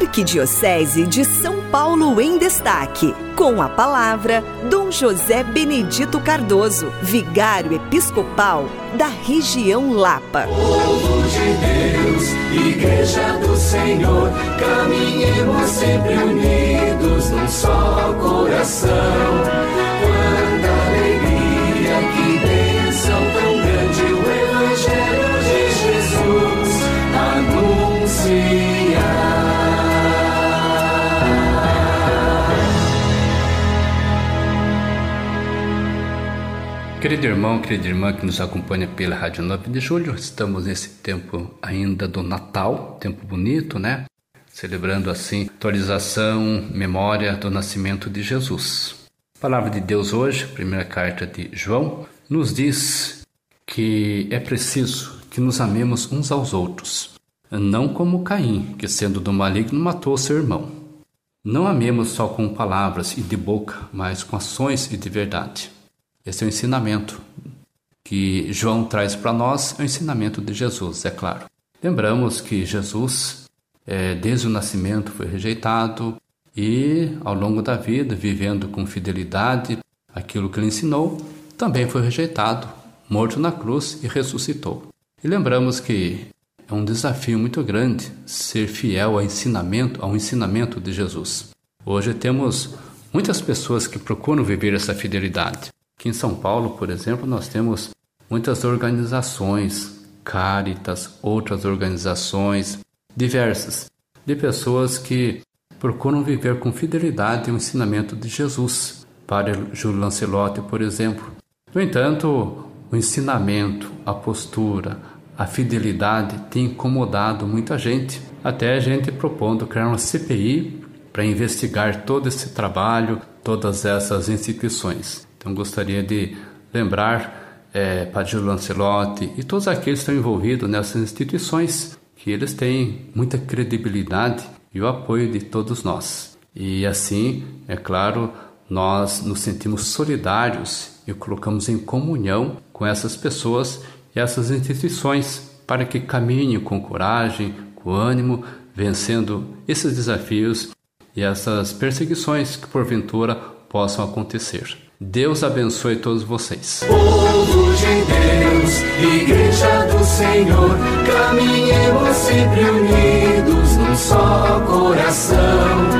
Arquidiocese de São Paulo em Destaque. Com a palavra, Dom José Benedito Cardoso, vigário episcopal da região Lapa. Povo de Deus, Igreja do Senhor, caminhemos sempre unidos num só coração Querido irmão, querida irmã que nos acompanha pela Rádio 9 de Julho, estamos nesse tempo ainda do Natal, tempo bonito, né? Celebrando assim atualização, memória do nascimento de Jesus. A palavra de Deus hoje, primeira carta de João, nos diz que é preciso que nos amemos uns aos outros, não como Caim, que sendo do maligno matou seu irmão. Não amemos só com palavras e de boca, mas com ações e de verdade. Esse é o ensinamento que João traz para nós, é o ensinamento de Jesus, é claro. Lembramos que Jesus, é, desde o nascimento, foi rejeitado e, ao longo da vida, vivendo com fidelidade aquilo que ele ensinou, também foi rejeitado, morto na cruz e ressuscitou. E lembramos que é um desafio muito grande ser fiel ao ensinamento, ao ensinamento de Jesus. Hoje temos muitas pessoas que procuram viver essa fidelidade. Aqui em São Paulo, por exemplo, nós temos muitas organizações, Caritas, outras organizações diversas, de pessoas que procuram viver com fidelidade o ensinamento de Jesus. Para Júlio Lancelotti, por exemplo. No entanto, o ensinamento, a postura, a fidelidade tem incomodado muita gente, até a gente propondo criar uma CPI para investigar todo esse trabalho, todas essas instituições. Então gostaria de lembrar é, Padre Lancelotti e todos aqueles que estão envolvidos nessas instituições que eles têm muita credibilidade e o apoio de todos nós. E assim, é claro, nós nos sentimos solidários e colocamos em comunhão com essas pessoas e essas instituições para que caminhem com coragem, com ânimo, vencendo esses desafios e essas perseguições que porventura possam acontecer. Deus abençoe todos vocês. Povo de Deus, Igreja do Senhor, caminhemos sempre unidos num só coração.